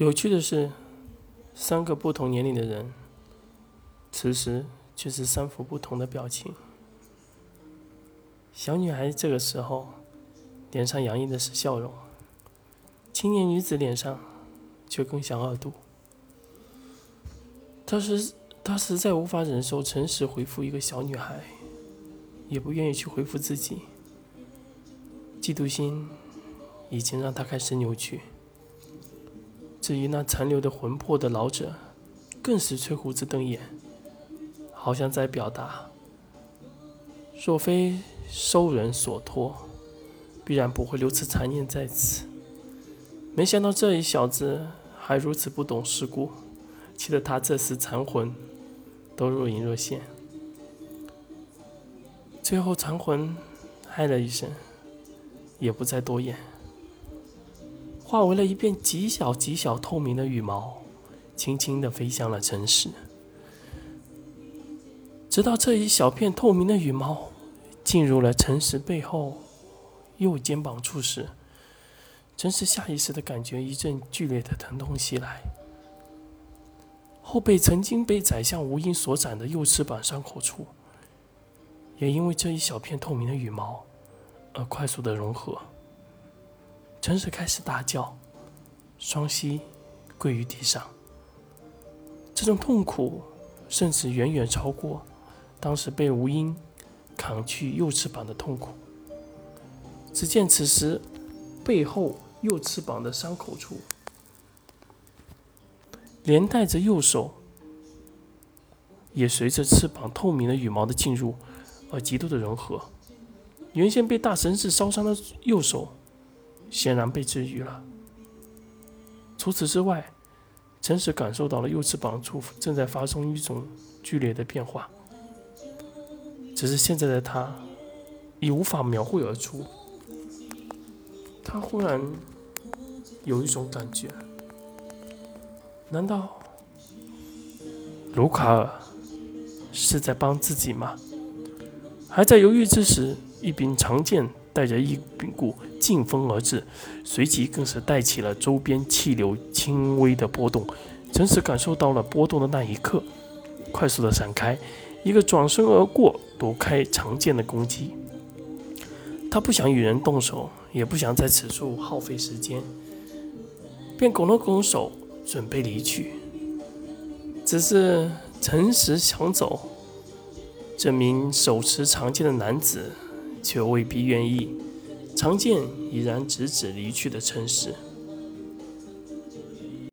有趣的是，三个不同年龄的人，此时却是三副不同的表情。小女孩这个时候，脸上洋溢的是笑容；青年女子脸上却更像恶毒。她是她实在无法忍受诚实回复一个小女孩，也不愿意去回复自己。嫉妒心已经让她开始扭曲。至于那残留的魂魄的老者，更是吹胡子瞪眼，好像在表达：若非收人所托，必然不会留此残念在此。没想到这一小子还如此不懂世故，气得他这时残魂都若隐若现。最后残魂嗨了一声，也不再多言。化为了一片极小极小透明的羽毛，轻轻地飞向了城市。直到这一小片透明的羽毛进入了城市背后右肩膀处时，真是下意识的感觉一阵剧烈的疼痛袭来。后背曾经被宰相无影所斩的右翅膀伤口处，也因为这一小片透明的羽毛而快速的融合。陈实开始大叫，双膝跪于地上。这种痛苦，甚至远远超过当时被吴英砍去右翅膀的痛苦。只见此时背后右翅膀的伤口处，连带着右手，也随着翅膀透明的羽毛的进入而极度的融合。原先被大神士烧伤的右手。显然被治愈了。除此之外，陈实感受到了右翅膀处正在发生一种剧烈的变化，只是现在的他已无法描绘而出。他忽然有一种感觉：难道卢卡尔是在帮自己吗？还在犹豫之时，一柄长剑带着一股。劲风而至，随即更是带起了周边气流轻微的波动。陈实感受到了波动的那一刻，快速的闪开，一个转身而过，躲开长剑的攻击。他不想与人动手，也不想在此处耗费时间，便拱了拱手，准备离去。只是陈实想走，这名手持长剑的男子却未必愿意。常见已然直指离去的城市。